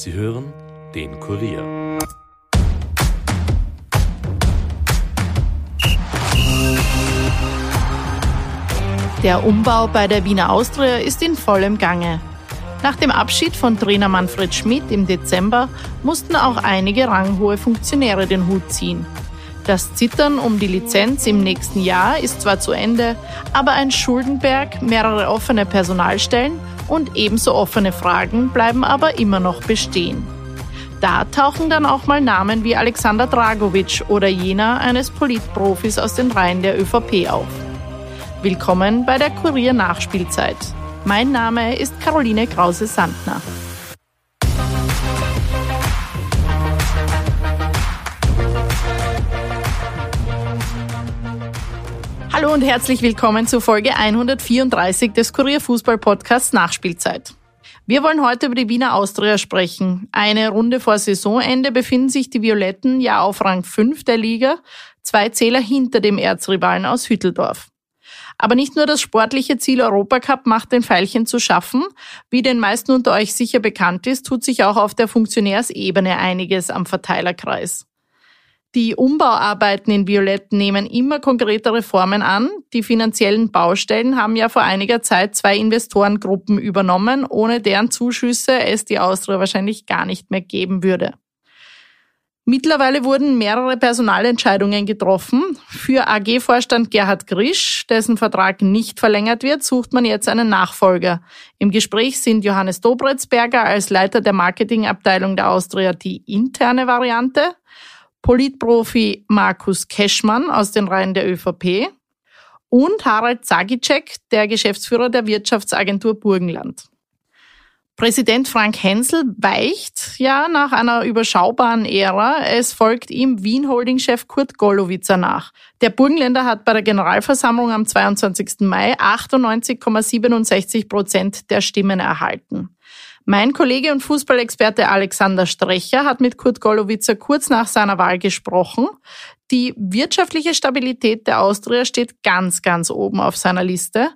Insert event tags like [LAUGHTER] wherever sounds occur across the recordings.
Sie hören den Kurier. Der Umbau bei der Wiener Austria ist in vollem Gange. Nach dem Abschied von Trainer Manfred Schmidt im Dezember mussten auch einige ranghohe Funktionäre den Hut ziehen. Das Zittern um die Lizenz im nächsten Jahr ist zwar zu Ende, aber ein Schuldenberg, mehrere offene Personalstellen und ebenso offene Fragen bleiben aber immer noch bestehen. Da tauchen dann auch mal Namen wie Alexander Dragovic oder jener eines Politprofis aus den Reihen der ÖVP auf. Willkommen bei der Kurier Nachspielzeit. Mein Name ist Caroline Krause-Sandner. Hallo und herzlich willkommen zu Folge 134 des Kurier Fußball Podcasts Nachspielzeit. Wir wollen heute über die Wiener Austria sprechen. Eine Runde vor Saisonende befinden sich die Violetten ja auf Rang 5 der Liga, zwei Zähler hinter dem Erzrivalen aus Hütteldorf. Aber nicht nur das sportliche Ziel Europacup macht den Pfeilchen zu schaffen. Wie den meisten unter euch sicher bekannt ist, tut sich auch auf der Funktionärsebene einiges am Verteilerkreis. Die Umbauarbeiten in Violett nehmen immer konkretere Formen an. Die finanziellen Baustellen haben ja vor einiger Zeit zwei Investorengruppen übernommen, ohne deren Zuschüsse es die Austria wahrscheinlich gar nicht mehr geben würde. Mittlerweile wurden mehrere Personalentscheidungen getroffen. Für AG-Vorstand Gerhard Grisch, dessen Vertrag nicht verlängert wird, sucht man jetzt einen Nachfolger. Im Gespräch sind Johannes Dobretzberger als Leiter der Marketingabteilung der Austria die interne Variante, Politprofi Markus Keschmann aus den Reihen der ÖVP und Harald Zagicek, der Geschäftsführer der Wirtschaftsagentur Burgenland. Präsident Frank Hensel weicht ja nach einer überschaubaren Ära. Es folgt ihm Wien-Holding-Chef Kurt Gollowitzer nach. Der Burgenländer hat bei der Generalversammlung am 22. Mai 98,67 Prozent der Stimmen erhalten. Mein Kollege und Fußballexperte Alexander Strecher hat mit Kurt Gollowitzer kurz nach seiner Wahl gesprochen. Die wirtschaftliche Stabilität der Austria steht ganz, ganz oben auf seiner Liste.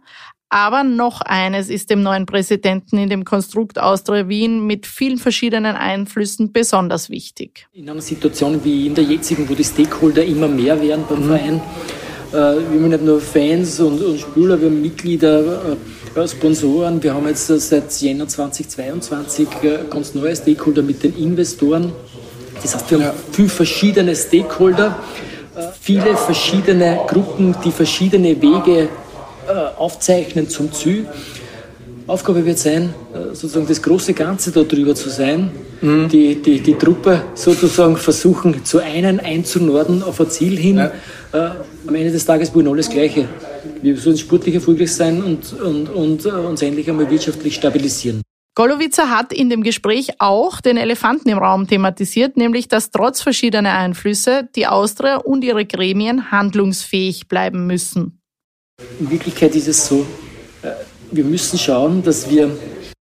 Aber noch eines ist dem neuen Präsidenten in dem Konstrukt Austria Wien mit vielen verschiedenen Einflüssen besonders wichtig. In einer Situation wie in der jetzigen, wo die Stakeholder immer mehr werden beim mhm. Verein, äh, wir haben nicht nur Fans und, und Spieler, wir haben Mitglieder, äh, Sponsoren. Wir haben jetzt äh, seit Jänner 2022 äh, ganz neue Stakeholder mit den Investoren. Das heißt, wir haben ja. viele verschiedene Stakeholder, äh, viele verschiedene Gruppen, die verschiedene Wege äh, aufzeichnen zum Ziel. Aufgabe wird sein, äh, sozusagen das große Ganze darüber zu sein, mhm. die, die, die Truppe sozusagen versuchen zu einen, einzunorden auf ein Ziel hin. Ja. Äh, am Ende des Tages wollen alles Gleiche. Wir sollen sportlich erfolgreich sein und, und, und äh, uns endlich einmal wirtschaftlich stabilisieren. Golowitzer hat in dem Gespräch auch den Elefanten im Raum thematisiert, nämlich dass trotz verschiedener Einflüsse die Austria und ihre Gremien handlungsfähig bleiben müssen. In Wirklichkeit ist es so, äh, wir müssen schauen, dass wir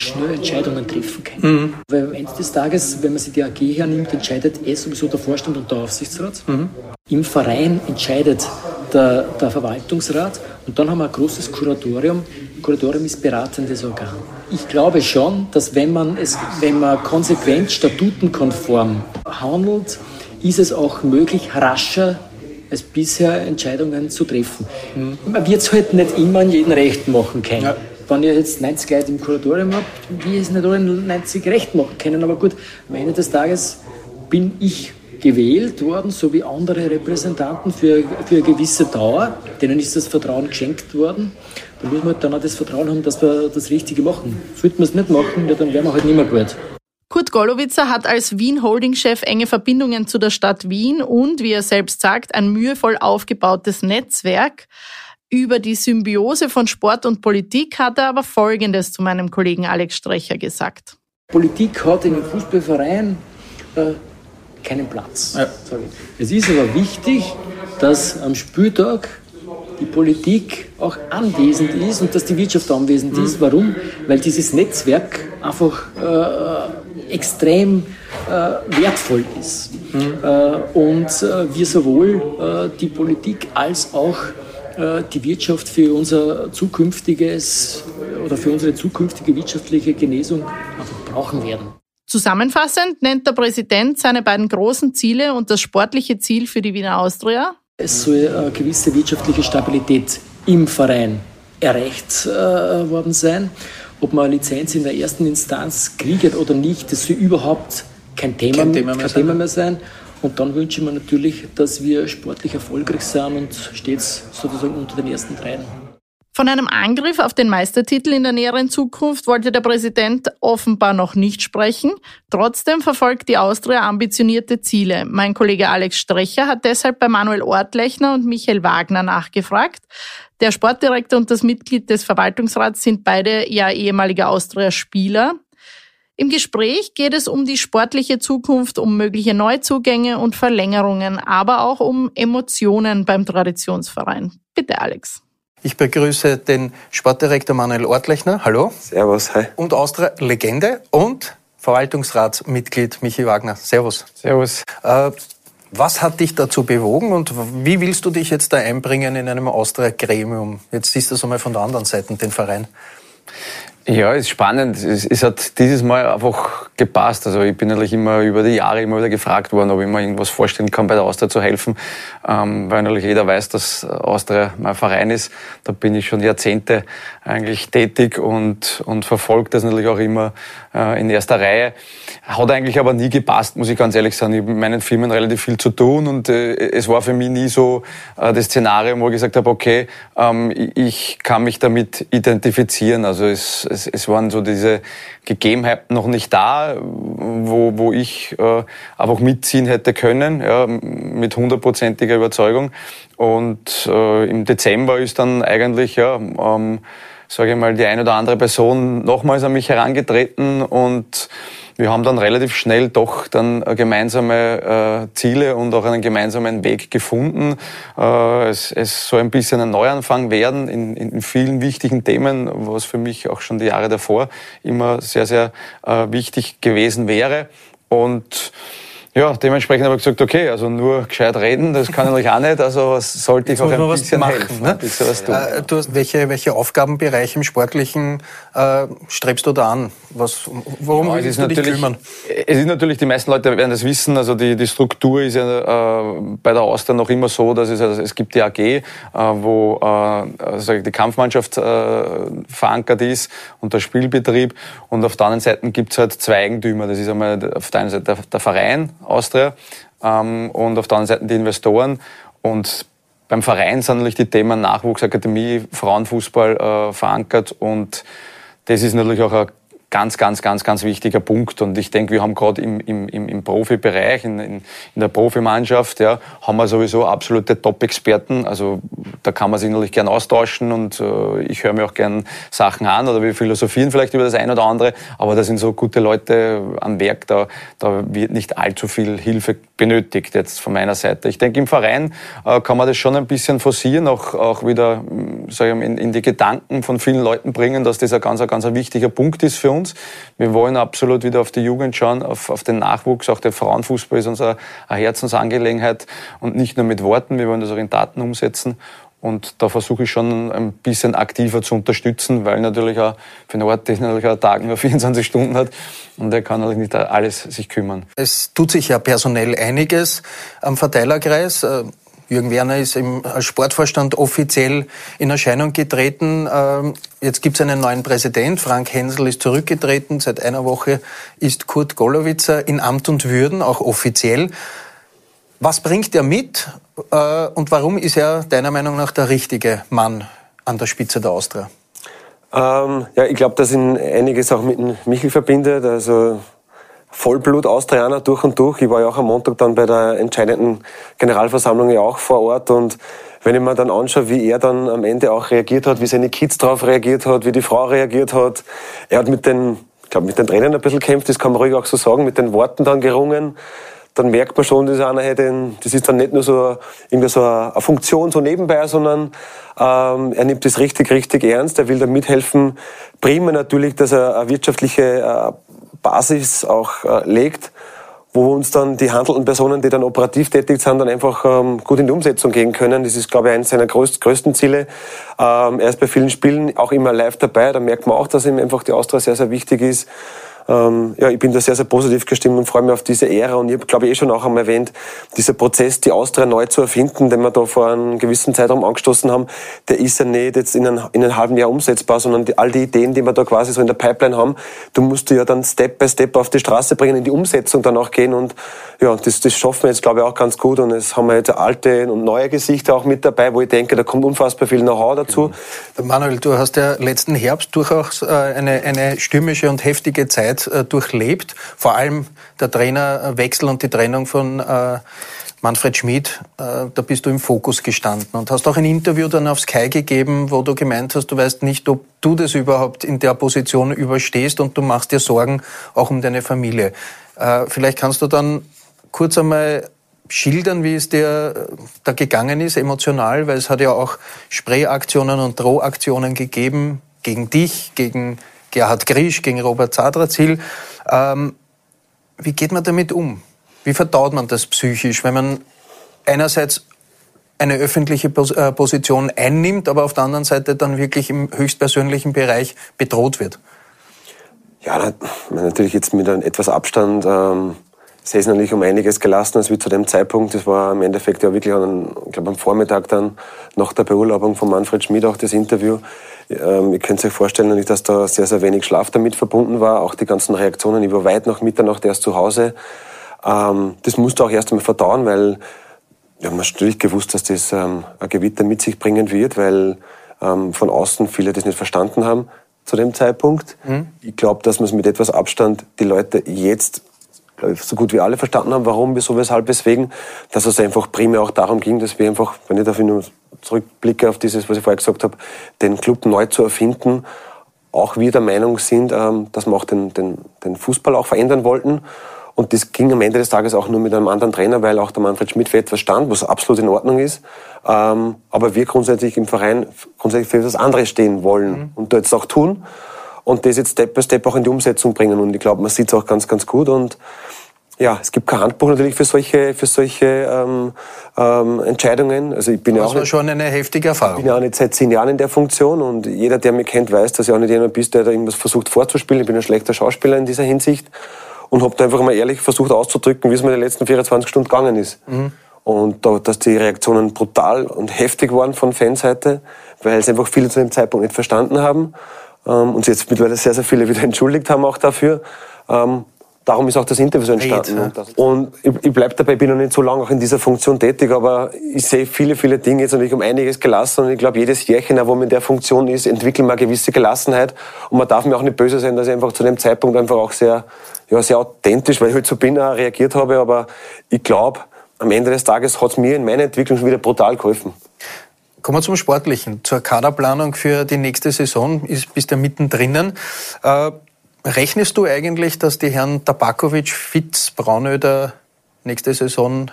schnell Entscheidungen treffen können. Mhm. Weil am Ende des Tages, wenn man sich die AG hernimmt, entscheidet eh sowieso der Vorstand und der Aufsichtsrat. Mhm. Im Verein entscheidet der, der, Verwaltungsrat und dann haben wir ein großes Kuratorium. Kuratorium ist beratendes Organ. Ich glaube schon, dass wenn man, es, wenn man konsequent statutenkonform handelt, ist es auch möglich, rascher als bisher Entscheidungen zu treffen. Mhm. Man wird es halt nicht immer an jeden recht machen können. Ja. Wenn ihr jetzt 90 Leute im Kuratorium habt, wie es nicht allen 90 recht machen können. Aber gut, am Ende des Tages bin ich gewählt worden, so wie andere Repräsentanten für, für eine gewisse Dauer. Denen ist das Vertrauen geschenkt worden. Da muss man halt dann auch das Vertrauen haben, dass wir das Richtige machen. Sollten wir es nicht machen, ja, dann wären wir halt nicht mehr gut. Kurt Gollowitzer hat als Wien-Holding-Chef enge Verbindungen zu der Stadt Wien und, wie er selbst sagt, ein mühevoll aufgebautes Netzwerk. Über die Symbiose von Sport und Politik hat er aber Folgendes zu meinem Kollegen Alex Strecher gesagt. Politik hat in einem Fußballverein äh, keinen Platz. Ja. Es ist aber wichtig, dass am Spieltag die Politik auch anwesend ist und dass die Wirtschaft anwesend mhm. ist. Warum? Weil dieses Netzwerk einfach äh, extrem äh, wertvoll ist. Mhm. Äh, und äh, wir sowohl äh, die Politik als auch äh, die Wirtschaft für unser zukünftiges oder für unsere zukünftige wirtschaftliche Genesung einfach brauchen werden. Zusammenfassend nennt der Präsident seine beiden großen Ziele und das sportliche Ziel für die Wiener Austria. Es soll eine gewisse wirtschaftliche Stabilität im Verein erreicht äh, worden sein. Ob man eine Lizenz in der ersten Instanz kriegt oder nicht, das soll überhaupt kein Thema, kein Thema, mehr, kein Thema mehr sein. Und dann wünsche ich mir natürlich, dass wir sportlich erfolgreich sind und stets sozusagen unter den ersten dreien. Von einem Angriff auf den Meistertitel in der näheren Zukunft wollte der Präsident offenbar noch nicht sprechen. Trotzdem verfolgt die Austria ambitionierte Ziele. Mein Kollege Alex Strecher hat deshalb bei Manuel Ortlechner und Michael Wagner nachgefragt. Der Sportdirektor und das Mitglied des Verwaltungsrats sind beide ja ehemalige Austria-Spieler. Im Gespräch geht es um die sportliche Zukunft, um mögliche Neuzugänge und Verlängerungen, aber auch um Emotionen beim Traditionsverein. Bitte, Alex. Ich begrüße den Sportdirektor Manuel Ortlechner. Hallo. Servus, hi. Und Austria-Legende und Verwaltungsratsmitglied Michi Wagner. Servus. Servus. Äh, was hat dich dazu bewogen und wie willst du dich jetzt da einbringen in einem Austria-Gremium? Jetzt siehst du es einmal von der anderen Seite, den Verein. Ja, ist spannend. Es, es, hat dieses Mal einfach gepasst. Also ich bin natürlich immer über die Jahre immer wieder gefragt worden, ob ich mir irgendwas vorstellen kann, bei der Austria zu helfen, ähm, weil natürlich jeder weiß, dass Austria mein Verein ist. Da bin ich schon Jahrzehnte eigentlich tätig und, und verfolge das natürlich auch immer äh, in erster Reihe. Hat eigentlich aber nie gepasst, muss ich ganz ehrlich sagen. Ich habe mit meinen Firmen relativ viel zu tun und äh, es war für mich nie so äh, das Szenario, wo ich gesagt habe, okay, ähm, ich kann mich damit identifizieren. Also es es, es waren so diese Gegebenheiten noch nicht da, wo, wo ich äh, einfach mitziehen hätte können, ja, mit hundertprozentiger Überzeugung. Und äh, im Dezember ist dann eigentlich, ja, ähm, sage ich mal, die eine oder andere Person nochmals an mich herangetreten und wir haben dann relativ schnell doch dann gemeinsame äh, Ziele und auch einen gemeinsamen Weg gefunden. Äh, es, es soll ein bisschen ein Neuanfang werden in, in vielen wichtigen Themen, was für mich auch schon die Jahre davor immer sehr, sehr äh, wichtig gewesen wäre. Und ja, dementsprechend habe ich gesagt, okay, also nur gescheit reden, das kann ich auch nicht, also sollte ich auch ein bisschen machen, helfen. Ne? Bisschen was tun. Äh, du hast, welche, welche Aufgabenbereiche im Sportlichen äh, strebst du da an? Was, worum ja, willst du dich kümmern? Es ist natürlich, die meisten Leute werden das wissen, also die, die Struktur ist ja äh, bei der Austria noch immer so, dass es, also es gibt die AG, äh, wo äh, also die Kampfmannschaft äh, verankert ist und der Spielbetrieb und auf der anderen Seite gibt es halt zwei Eigentümer, das ist einmal auf der einen Seite der, der Verein, Austria ähm, und auf der anderen Seite die Investoren. Und beim Verein sind natürlich die Themen Nachwuchsakademie, Frauenfußball äh, verankert und das ist natürlich auch ein ganz, ganz, ganz, ganz wichtiger Punkt. Und ich denke, wir haben gerade im, im, im Profibereich, in, in, in der Profimannschaft, ja, haben wir sowieso absolute Top-Experten. Also da kann man sich natürlich gern austauschen und äh, ich höre mir auch gern Sachen an oder wir philosophieren vielleicht über das eine oder andere. Aber da sind so gute Leute am Werk, da, da wird nicht allzu viel Hilfe benötigt jetzt von meiner Seite. Ich denke, im Verein äh, kann man das schon ein bisschen forcieren, auch, auch wieder sag ich mal, in, in die Gedanken von vielen Leuten bringen, dass das ein ganz, ein ganz ein wichtiger Punkt ist für uns uns. Wir wollen absolut wieder auf die Jugend schauen, auf, auf den Nachwuchs. Auch der Frauenfußball ist unsere Herzensangelegenheit und nicht nur mit Worten. Wir wollen das auch in Daten umsetzen. Und da versuche ich schon ein bisschen aktiver zu unterstützen, weil natürlich auch für einen Ort, der natürlich auch Tag nur [LAUGHS] 24 Stunden hat und der kann natürlich nicht alles sich kümmern. Es tut sich ja personell einiges am Verteilerkreis. Jürgen Werner ist im Sportvorstand offiziell in Erscheinung getreten. Ähm, jetzt gibt es einen neuen Präsident. Frank Hensel ist zurückgetreten. Seit einer Woche ist Kurt Golowitzer in Amt und Würden, auch offiziell. Was bringt er mit äh, und warum ist er deiner Meinung nach der richtige Mann an der Spitze der Austria? Ähm, ja, ich glaube, dass ihn einiges auch mit Michel verbindet. Also Vollblut-Austrianer durch und durch. Ich war ja auch am Montag dann bei der entscheidenden Generalversammlung ja auch vor Ort und wenn ich mir dann anschaue, wie er dann am Ende auch reagiert hat, wie seine Kids darauf reagiert hat, wie die Frau reagiert hat, er hat mit den, ich glaube, mit den Tränen ein bisschen kämpft, das kann man ruhig auch so sagen, mit den Worten dann gerungen dann merkt man schon, dass einer hätte, das ist dann nicht nur so irgendwie so eine Funktion so nebenbei, sondern ähm, er nimmt das richtig, richtig ernst. Er will da mithelfen. Prima natürlich, dass er eine wirtschaftliche äh, Basis auch äh, legt, wo uns dann die handelnden Personen, die dann operativ tätig sind, dann einfach ähm, gut in die Umsetzung gehen können. Das ist, glaube ich, eines seiner größt, größten Ziele. Ähm, er ist bei vielen Spielen auch immer live dabei. Da merkt man auch, dass ihm einfach die Austria sehr, sehr wichtig ist. Ähm, ja, ich bin da sehr, sehr positiv gestimmt und freue mich auf diese Ära. Und ich habe, glaube ich, eh schon auch einmal erwähnt, dieser Prozess, die Austria neu zu erfinden, den wir da vor einem gewissen Zeitraum angestoßen haben, der ist ja nicht jetzt in, ein, in einem halben Jahr umsetzbar, sondern die, all die Ideen, die wir da quasi so in der Pipeline haben, du musst du ja dann Step by Step auf die Straße bringen, in die Umsetzung dann auch gehen. Und ja, das, das schaffen wir jetzt, glaube ich, auch ganz gut. Und es haben wir jetzt alte und neue Gesichter auch mit dabei, wo ich denke, da kommt unfassbar viel Know-how dazu. Manuel, du hast ja letzten Herbst durchaus äh, eine, eine stürmische und heftige Zeit äh, durchlebt. Vor allem der Trainerwechsel und die Trennung von äh, Manfred Schmid, da bist du im Fokus gestanden und hast auch ein Interview dann auf Sky gegeben, wo du gemeint hast, du weißt nicht, ob du das überhaupt in der Position überstehst und du machst dir Sorgen auch um deine Familie. Vielleicht kannst du dann kurz einmal schildern, wie es dir da gegangen ist, emotional, weil es hat ja auch Sprayaktionen und Drohaktionen gegeben gegen dich, gegen Gerhard Grisch, gegen Robert Zadrazil. Ähm, wie geht man damit um? Wie verdaut man das psychisch, wenn man einerseits eine öffentliche äh, Position einnimmt, aber auf der anderen Seite dann wirklich im höchstpersönlichen Bereich bedroht wird? Ja, natürlich jetzt mit einem etwas Abstand. Ähm ist natürlich um einiges gelassen als wie zu dem Zeitpunkt. Das war im Endeffekt ja wirklich an, ich glaube, am Vormittag dann nach der Beurlaubung von Manfred Schmid auch das Interview. Ähm, ihr könnt euch vorstellen, dass da sehr, sehr wenig Schlaf damit verbunden war. Auch die ganzen Reaktionen. Ich war weit nach Mitternacht erst zu Hause. Ähm, das musste auch erst einmal verdauen, weil wir haben natürlich gewusst, dass das ähm, ein Gewitter mit sich bringen wird, weil ähm, von außen viele das nicht verstanden haben zu dem Zeitpunkt. Mhm. Ich glaube, dass man es mit etwas Abstand die Leute jetzt so gut wie alle verstanden haben, warum, wieso, weshalb, weswegen, dass es einfach primär auch darum ging, dass wir einfach, wenn ich dafür nur zurückblicke auf dieses, was ich vorher gesagt habe, den Club neu zu erfinden, auch wir der Meinung sind, ähm, dass wir auch den, den, den Fußball auch verändern wollten. Und das ging am Ende des Tages auch nur mit einem anderen Trainer, weil auch der Manfred Schmidt für etwas stand, was absolut in Ordnung ist. Ähm, aber wir grundsätzlich im Verein grundsätzlich für etwas anderes stehen wollen mhm. und jetzt auch tun und das jetzt Step by Step auch in die Umsetzung bringen. Und ich glaube, man sieht es auch ganz, ganz gut. Und ja, es gibt kein Handbuch natürlich für solche, für solche ähm, ähm, Entscheidungen. Also ich bin das ja auch war schon eine heftige Erfahrung. Ich bin ja auch nicht seit zehn Jahren in der Funktion und jeder, der mich kennt, weiß, dass ich auch nicht jemand bin, der da irgendwas versucht vorzuspielen. Ich bin ein schlechter Schauspieler in dieser Hinsicht und habe da einfach mal ehrlich versucht auszudrücken, wie es mir in den letzten 24 Stunden gegangen ist. Mhm. Und da, dass die Reaktionen brutal und heftig waren von Fanseite, weil es einfach viele zu dem Zeitpunkt nicht verstanden haben ähm, und sich jetzt mittlerweile sehr, sehr viele wieder [LAUGHS] entschuldigt haben auch dafür. Ähm, darum ist auch das Interview so entstanden. Ja. Und ich, ich bleibe dabei, bin noch nicht so lange auch in dieser Funktion tätig, aber ich sehe viele, viele Dinge jetzt natürlich um einiges gelassen und ich glaube, jedes Jährchen, wo man in der Funktion ist, entwickelt man eine gewisse Gelassenheit und man darf mir auch nicht böse sein, dass ich einfach zu dem Zeitpunkt einfach auch sehr, ja, sehr authentisch, weil ich halt so bin, auch reagiert habe, aber ich glaube, am Ende des Tages hat es mir in meiner Entwicklung schon wieder brutal geholfen. Kommen wir zum Sportlichen, zur Kaderplanung für die nächste Saison. Ist, bist du mittendrin. Äh, rechnest du eigentlich, dass die Herren Tabakovic, Fitz, Braunöder nächste Saison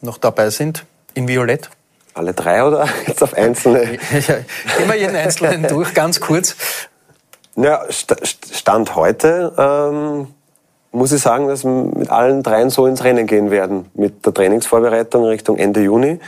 noch dabei sind in Violett? Alle drei oder [LAUGHS] jetzt auf einzelne? [LAUGHS] ja, gehen wir jeden Einzelnen durch, ganz kurz. Ja, Stand heute ähm, muss ich sagen, dass wir mit allen dreien so ins Rennen gehen werden. Mit der Trainingsvorbereitung Richtung Ende Juni.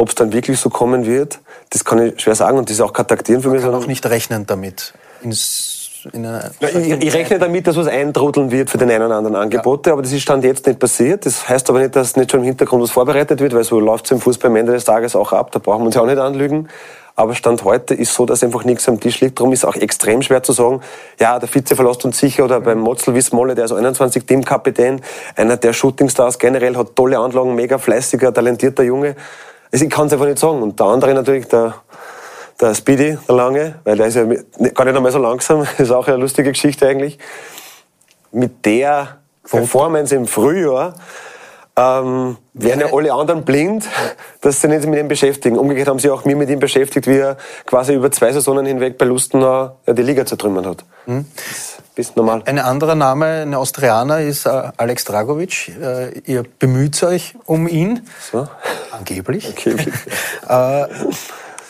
Ob es dann wirklich so kommen wird, das kann ich schwer sagen und das ist auch Kontaktieren für mich. Man kann auch nicht rechnen damit. Ins, ja, ich, ich, rechne damit, dass was eintrudeln wird für den einen oder anderen Angebote, ja. aber das ist Stand jetzt nicht passiert. Das heißt aber nicht, dass nicht schon im Hintergrund was vorbereitet wird, weil so läuft es im Fußball am Ende des Tages auch ab. Da brauchen wir uns ja auch nicht anlügen. Aber Stand heute ist so, dass einfach nichts am Tisch liegt. Darum ist auch extrem schwer zu sagen, ja, der Vize verlässt uns sicher oder beim Motzel wie Molle, der ist 21 Teamkapitän, einer der Shootingstars generell, hat tolle Anlagen, mega fleißiger, talentierter Junge. Ich kann es einfach nicht sagen. Und der andere natürlich, der, der Speedy, der Lange, weil der ist ja gar nicht einmal so langsam, [LAUGHS] ist auch eine lustige Geschichte eigentlich. Mit der Performance im Frühjahr ähm, wären ja alle anderen blind, dass sie nicht mit ihm beschäftigen. Umgekehrt haben sie auch mir mit ihm beschäftigt, wie er quasi über zwei Saisonen hinweg bei Lustenau die Liga zertrümmern hat. Mhm. Ist normal. Ein anderer Name, ein Austrianer, ist äh, Alex Dragovic. Äh, ihr bemüht euch um ihn. So. Angeblich. Angeblich. [LAUGHS] äh,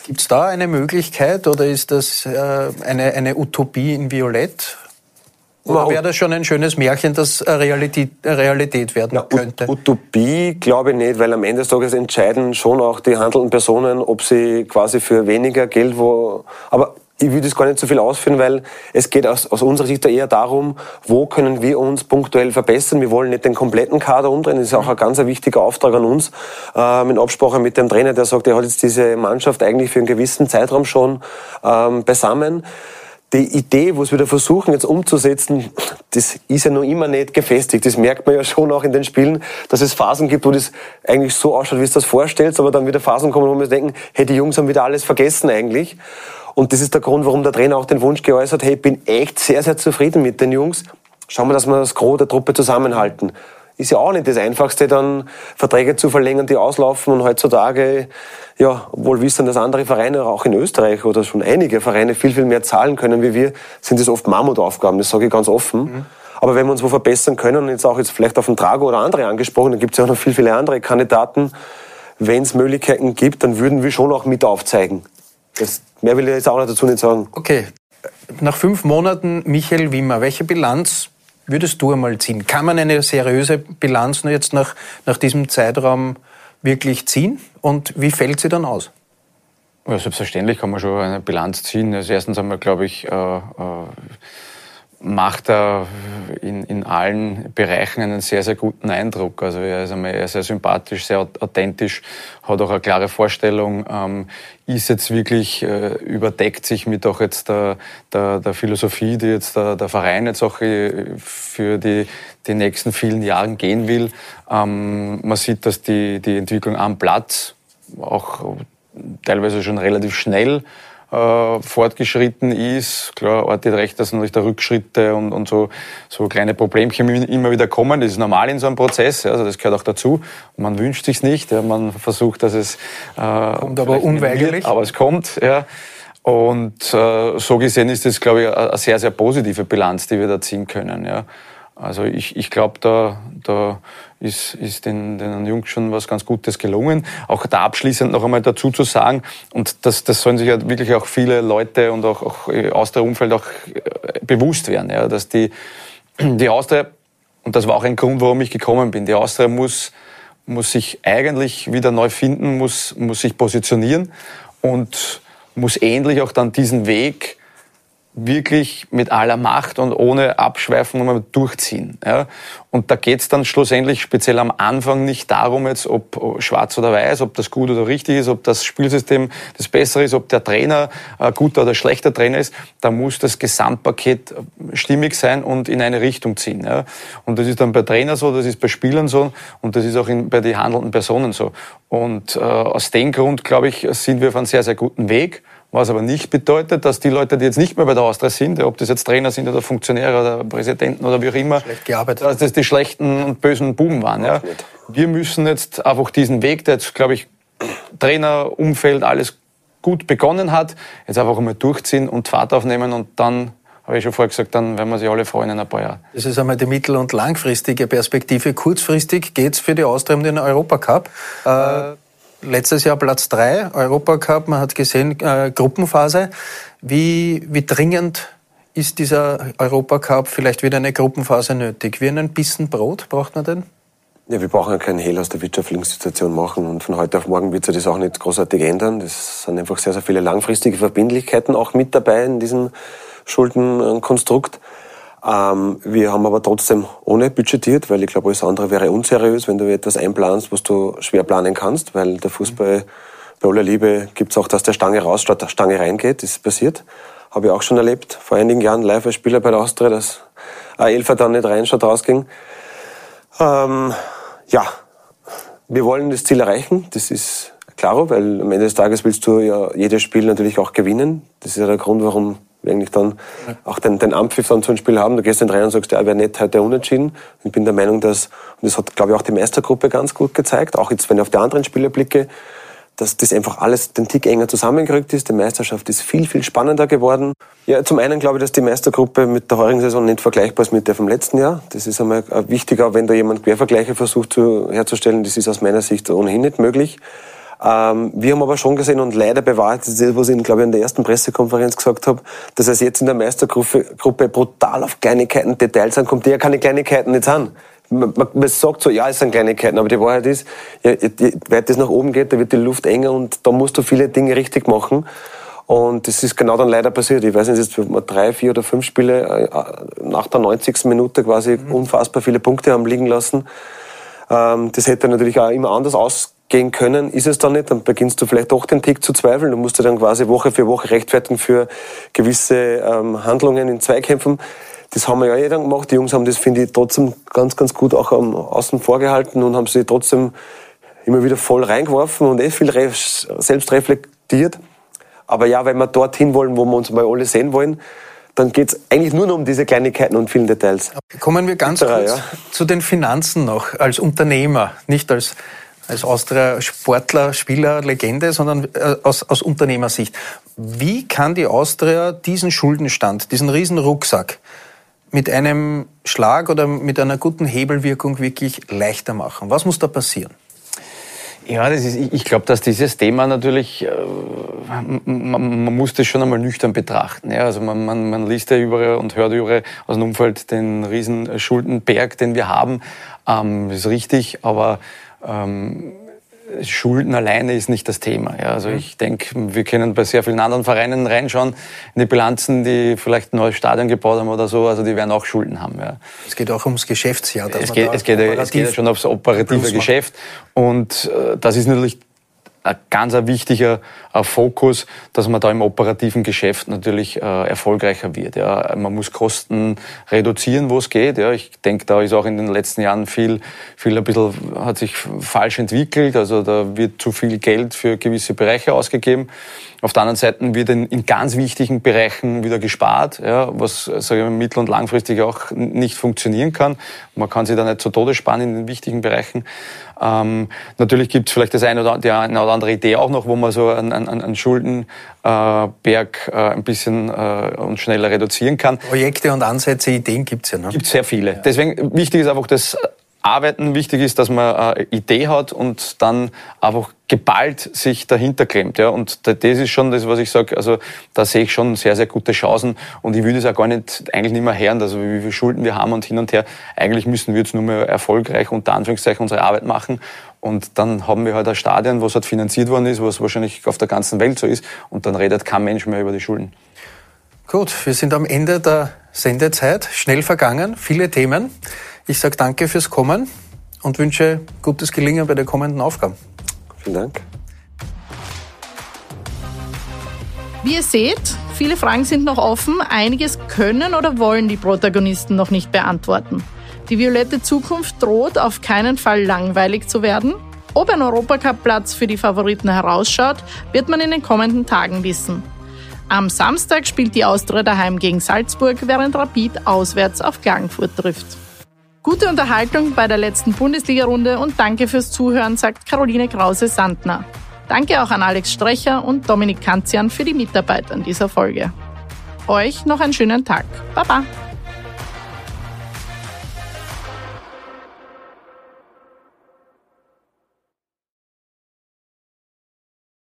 Gibt es da eine Möglichkeit oder ist das eine, eine Utopie in Violett? Oder wäre das schon ein schönes Märchen, das Realität, Realität werden Na, könnte? Utopie glaube ich nicht, weil am Ende des Tages entscheiden schon auch die handelnden Personen, ob sie quasi für weniger Geld wo. Aber ich will das gar nicht so viel ausführen, weil es geht aus, aus unserer Sicht eher darum, wo können wir uns punktuell verbessern. Wir wollen nicht den kompletten Kader umdrehen. Das ist auch ein ganz wichtiger Auftrag an uns. Ähm, in Absprache mit dem Trainer, der sagt, er hat jetzt diese Mannschaft eigentlich für einen gewissen Zeitraum schon ähm, beisammen die Idee, was wir da versuchen jetzt umzusetzen, das ist ja noch immer nicht gefestigt. Das merkt man ja schon auch in den Spielen, dass es Phasen gibt, wo das eigentlich so ausschaut, wie du das vorstellst, aber dann wieder Phasen kommen, wo wir denken, hey, die Jungs haben wieder alles vergessen eigentlich. Und das ist der Grund, warum der Trainer auch den Wunsch geäußert, hey, ich bin echt sehr, sehr zufrieden mit den Jungs. Schauen wir, dass wir das Gros der Truppe zusammenhalten ist ja auch nicht das Einfachste, dann Verträge zu verlängern, die auslaufen und heutzutage, ja, obwohl wissen, dass andere Vereine auch in Österreich oder schon einige Vereine viel, viel mehr zahlen können wie wir, sind das oft Mammutaufgaben, das sage ich ganz offen. Mhm. Aber wenn wir uns wo verbessern können und jetzt auch jetzt vielleicht auf den Trago oder andere angesprochen, dann gibt es ja auch noch viel, viele andere Kandidaten, wenn es Möglichkeiten gibt, dann würden wir schon auch mit aufzeigen. Das, mehr will ich jetzt auch dazu nicht sagen. Okay. Nach fünf Monaten Michael Wimmer, welche Bilanz würdest du einmal ziehen? Kann man eine seriöse Bilanz nur jetzt nach, nach diesem Zeitraum wirklich ziehen? Und wie fällt sie dann aus? Ja, selbstverständlich kann man schon eine Bilanz ziehen. Also erstens einmal, glaube ich, äh, äh, macht er in, in allen Bereichen einen sehr, sehr guten Eindruck. Also er ist einmal sehr sympathisch, sehr authentisch, hat auch eine klare Vorstellung, ähm, ist jetzt wirklich, äh, überdeckt sich mit auch jetzt der, der, der Philosophie, die jetzt der, der Verein jetzt auch äh, für die, die nächsten vielen Jahren gehen will. Ähm, man sieht, dass die, die Entwicklung am Platz auch teilweise schon relativ schnell äh, fortgeschritten ist. Klar, ortet recht, dass natürlich da Rückschritte und, und so, so kleine Problemchen immer wieder kommen. Das ist normal in so einem Prozess, ja, also das gehört auch dazu. Man wünscht sich's nicht, ja, man versucht, dass es äh, kommt aber unweigerlich. aber es kommt, ja. Und äh, so gesehen ist das, glaube ich, eine sehr, sehr positive Bilanz, die wir da ziehen können. Ja. Also ich, ich glaube, da, da ist, ist den, den Jungs schon was ganz Gutes gelungen. Auch da abschließend noch einmal dazu zu sagen, und das, das sollen sich ja wirklich auch viele Leute und auch, auch aus der Umfeld auch äh, bewusst werden, ja, dass die, die Austria, und das war auch ein Grund, warum ich gekommen bin, die Austria muss, muss sich eigentlich wieder neu finden, muss, muss sich positionieren und muss ähnlich auch dann diesen Weg wirklich mit aller Macht und ohne Abschweifen mal durchziehen. Ja. Und da geht's dann schlussendlich speziell am Anfang nicht darum, jetzt ob schwarz oder weiß, ob das gut oder richtig ist, ob das Spielsystem das bessere ist, ob der Trainer ein guter oder schlechter Trainer ist. Da muss das Gesamtpaket stimmig sein und in eine Richtung ziehen. Ja. Und das ist dann bei Trainer so, das ist bei Spielern so und das ist auch in, bei den handelnden Personen so. Und äh, aus dem Grund, glaube ich, sind wir auf einem sehr, sehr guten Weg. Was aber nicht bedeutet, dass die Leute, die jetzt nicht mehr bei der Austria sind, ob das jetzt Trainer sind oder Funktionäre oder Präsidenten oder wie auch immer, dass das die schlechten und bösen Buben waren. Ja. Wir müssen jetzt einfach diesen Weg, der jetzt, glaube ich, Trainer, Umfeld, alles gut begonnen hat, jetzt einfach einmal durchziehen und Fahrt aufnehmen und dann habe ich schon vorher gesagt, dann werden wir sich alle freuen in ein paar Jahren. Das ist einmal die mittel- und langfristige Perspektive. Kurzfristig geht es für die Austria um den Europacup. Äh, letztes Jahr Platz 3, Europacup, man hat gesehen, äh, Gruppenphase. Wie, wie dringend ist dieser Europacup vielleicht wieder eine Gruppenphase nötig? Wie einen Bissen Brot braucht man denn? Ja, wir brauchen ja keinen Hehl aus der wirtschaftlichen Situation machen und von heute auf morgen wird sich das auch nicht großartig ändern. Das sind einfach sehr, sehr viele langfristige Verbindlichkeiten auch mit dabei in diesem Schuldenkonstrukt. Ähm, wir haben aber trotzdem ohne budgetiert, weil ich glaube, alles andere wäre unseriös, wenn du etwas einplanst, was du schwer planen kannst, weil der Fußball, bei aller Liebe gibt es auch, dass der Stange raus statt der Stange reingeht. Das ist passiert. Habe ich auch schon erlebt, vor einigen Jahren live als Spieler bei der Austria, dass ein Elfer dann nicht rein statt rausging. Ähm, ja, wir wollen das Ziel erreichen. Das ist klar, weil am Ende des Tages willst du ja jedes Spiel natürlich auch gewinnen. Das ist ja der Grund, warum eigentlich dann auch den, den Ampfiff dann ein Spiel haben. Du gehst dann rein und sagst, ja, wäre nett heute unentschieden. Ich bin der Meinung, dass, und das hat, glaube ich, auch die Meistergruppe ganz gut gezeigt, auch jetzt, wenn ich auf die anderen Spiele blicke, dass das einfach alles den Tick enger zusammengerückt ist. Die Meisterschaft ist viel, viel spannender geworden. Ja, zum einen glaube ich, dass die Meistergruppe mit der heurigen Saison nicht vergleichbar ist mit der vom letzten Jahr. Das ist einmal wichtiger, wenn da jemand Quervergleiche versucht zu, herzustellen. Das ist aus meiner Sicht ohnehin nicht möglich. Ähm, wir haben aber schon gesehen und leider bewahrt, das ist, was ich, glaube ich, in der ersten Pressekonferenz gesagt habe, dass es jetzt in der Meistergruppe brutal auf Kleinigkeiten, Details ankommt, die ja keine Kleinigkeiten nicht sind. Man, man, man sagt so, ja, es sind Kleinigkeiten, aber die Wahrheit ist, ja, weit das nach oben geht, da wird die Luft enger und da musst du viele Dinge richtig machen. Und das ist genau dann leider passiert. Ich weiß nicht, jetzt wir drei, vier oder fünf Spiele äh, nach der 90. Minute quasi mhm. unfassbar viele Punkte haben liegen lassen. Ähm, das hätte natürlich auch immer anders ausgehen können. Ist es dann nicht, dann beginnst du vielleicht doch den Tick zu zweifeln. Du musst dir dann quasi Woche für Woche rechtfertigen für gewisse ähm, Handlungen in Zweikämpfen. Das haben wir ja eh dann gemacht. Die Jungs haben das, finde ich, trotzdem ganz, ganz gut auch am Außen vorgehalten und haben sie trotzdem immer wieder voll reingeworfen und eh viel selbst reflektiert. Aber ja, wenn wir dorthin wollen, wo wir uns mal alle sehen wollen, dann geht es eigentlich nur noch um diese Kleinigkeiten und vielen Details. Kommen wir ganz Bitter, kurz ja. zu den Finanzen noch, als Unternehmer, nicht als, als Austria-Sportler, Spieler, Legende, sondern äh, aus, aus Unternehmersicht. Wie kann die Austria diesen Schuldenstand, diesen riesen Rucksack mit einem Schlag oder mit einer guten Hebelwirkung wirklich leichter machen? Was muss da passieren? Ja, das ist, ich glaube, dass dieses Thema natürlich, äh, man, man, muss das schon einmal nüchtern betrachten. Ja, also man, man, man liest ja überall und hört überall aus dem Umfeld den riesen Schuldenberg, den wir haben. Ähm, ist richtig, aber ähm, Schulden alleine ist nicht das Thema. Ja, also mhm. ich denke, wir können bei sehr vielen anderen Vereinen reinschauen in die Bilanzen, die vielleicht ein neues Stadion gebaut haben oder so. Also die werden auch Schulden haben. Ja. Es geht auch ums Geschäftsjahr. Es geht, es, geht, es geht ja schon aufs operative Geschäft. Und äh, das ist natürlich ein ganz ein wichtiger Fokus, dass man da im operativen Geschäft natürlich äh, erfolgreicher wird. Man muss Kosten reduzieren, wo es geht. Ich denke, da ist auch in den letzten Jahren viel, viel ein bisschen, hat sich falsch entwickelt. Also da wird zu viel Geld für gewisse Bereiche ausgegeben. Auf der anderen Seite wird in, in ganz wichtigen Bereichen wieder gespart, ja, was sage ich, mittel- und langfristig auch nicht funktionieren kann. Man kann sich da nicht zu Tode sparen in den wichtigen Bereichen. Ähm, natürlich gibt es vielleicht das eine oder, die eine oder andere Idee auch noch, wo man so einen, einen, einen Schuldenberg äh, ein bisschen äh, und schneller reduzieren kann. Projekte und Ansätze, Ideen gibt es ja. Ne? Gibt sehr viele. Ja. Deswegen wichtig ist einfach das Arbeiten. Wichtig ist, dass man eine Idee hat und dann einfach geballt sich dahinter klemmt. Ja. Und das ist schon das, was ich sage, also da sehe ich schon sehr, sehr gute Chancen und ich würde es auch gar nicht, eigentlich nicht mehr hören, also wie viele Schulden wir haben und hin und her. Eigentlich müssen wir jetzt nur mehr erfolgreich unter Anführungszeichen unsere Arbeit machen und dann haben wir halt ein Stadion, was halt finanziert worden ist, was wahrscheinlich auf der ganzen Welt so ist und dann redet kein Mensch mehr über die Schulden. Gut, wir sind am Ende der Sendezeit, schnell vergangen, viele Themen. Ich sage danke fürs Kommen und wünsche gutes Gelingen bei den kommenden Aufgaben. Vielen Dank. Wie ihr seht, viele Fragen sind noch offen. Einiges können oder wollen die Protagonisten noch nicht beantworten. Die violette Zukunft droht auf keinen Fall langweilig zu werden. Ob ein Europacup-Platz für die Favoriten herausschaut, wird man in den kommenden Tagen wissen. Am Samstag spielt die Austria daheim gegen Salzburg, während Rapid auswärts auf Klagenfurt trifft. Gute Unterhaltung bei der letzten Bundesliga-Runde und danke fürs Zuhören, sagt Caroline Krause-Sandner. Danke auch an Alex Strecher und Dominik Kanzian für die Mitarbeit an dieser Folge. Euch noch einen schönen Tag. Baba!